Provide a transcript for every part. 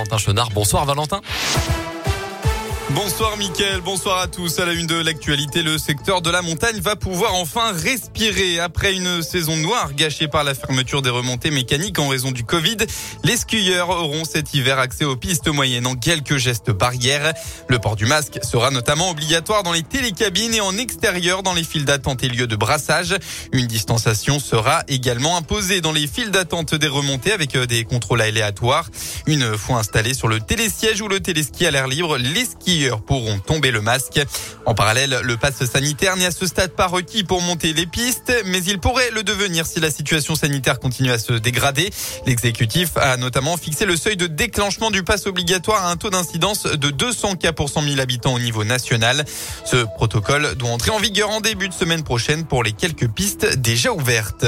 Valentin Chenard. Bonsoir Valentin. Bonsoir Mickaël, bonsoir à tous. À la une de l'actualité, le secteur de la montagne va pouvoir enfin respirer. Après une saison noire gâchée par la fermeture des remontées mécaniques en raison du Covid, les skieurs auront cet hiver accès aux pistes moyennes en quelques gestes barrières. Le port du masque sera notamment obligatoire dans les télécabines et en extérieur dans les files d'attente et lieux de brassage. Une distanciation sera également imposée dans les files d'attente des remontées avec euh, des contrôles aléatoires. Une fois installés sur le télésiège ou le téléski à l'air libre, les skieurs pourront tomber le masque. En parallèle, le passe sanitaire n'est à ce stade pas requis pour monter les pistes, mais il pourrait le devenir si la situation sanitaire continue à se dégrader. L'exécutif a notamment fixé le seuil de déclenchement du pass obligatoire à un taux d'incidence de 200 cas pour 100 000 habitants au niveau national. Ce protocole doit entrer en vigueur en début de semaine prochaine pour les quelques pistes déjà ouvertes.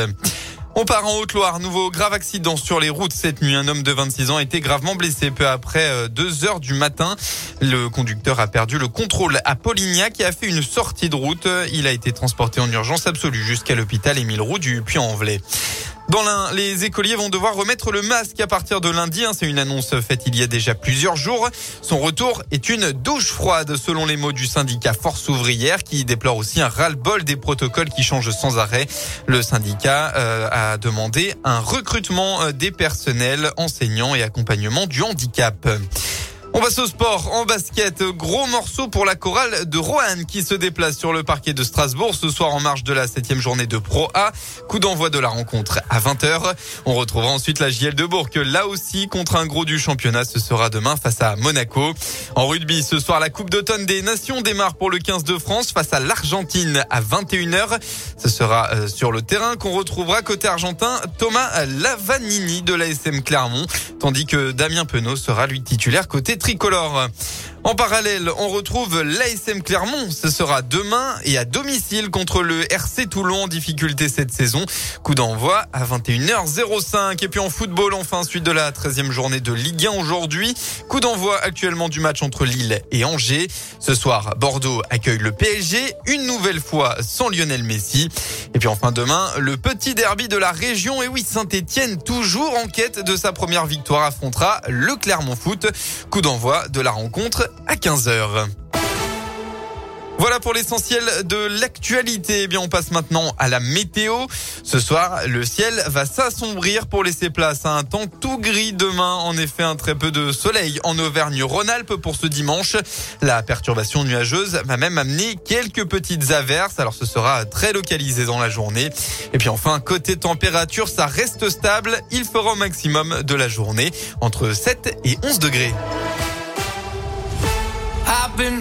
On part en Haute-Loire. Nouveau grave accident sur les routes cette nuit. Un homme de 26 ans a été gravement blessé peu après 2 euh, heures du matin. Le conducteur a perdu le contrôle à Polignac et a fait une sortie de route. Il a été transporté en urgence absolue jusqu'à l'hôpital Émile Roux du Puy-en-Velay. Dans l'un, les écoliers vont devoir remettre le masque à partir de lundi. Hein. C'est une annonce faite il y a déjà plusieurs jours. Son retour est une douche froide, selon les mots du syndicat Force ouvrière, qui déplore aussi un ras-le-bol des protocoles qui changent sans arrêt. Le syndicat euh, a demandé un recrutement euh, des personnels, enseignants et accompagnement du handicap. On passe au sport en basket. Gros morceau pour la chorale de Roanne qui se déplace sur le parquet de Strasbourg ce soir en marge de la septième journée de Pro A. Coup d'envoi de la rencontre à 20h. On retrouvera ensuite la JL de Bourg. Là aussi, contre un gros du championnat, ce sera demain face à Monaco. En rugby, ce soir, la Coupe d'automne des Nations démarre pour le 15 de France face à l'Argentine à 21h. Ce sera euh, sur le terrain qu'on retrouvera côté argentin Thomas Lavanini de l'ASM Clermont, tandis que Damien Penaud sera lui titulaire côté tricolore. En parallèle, on retrouve l'ASM Clermont. Ce sera demain et à domicile contre le RC Toulon difficulté cette saison. Coup d'envoi à 21h05. Et puis en football, enfin, suite de la 13e journée de Ligue 1 aujourd'hui. Coup d'envoi actuellement du match entre Lille et Angers. Ce soir, Bordeaux accueille le PSG, une nouvelle fois sans Lionel Messi. Et puis enfin demain, le petit derby de la région. Et oui, Saint-Etienne, toujours en quête de sa première victoire, affrontera le Clermont Foot. Coup d'envoi de la rencontre à 15h. Voilà pour l'essentiel de l'actualité. Eh bien, on passe maintenant à la météo. Ce soir, le ciel va s'assombrir pour laisser place à un temps tout gris demain. En effet, un très peu de soleil en Auvergne-Rhône-Alpes pour ce dimanche. La perturbation nuageuse va même amener quelques petites averses. Alors, ce sera très localisé dans la journée. Et puis enfin, côté température, ça reste stable. Il fera au maximum de la journée entre 7 et 11 degrés.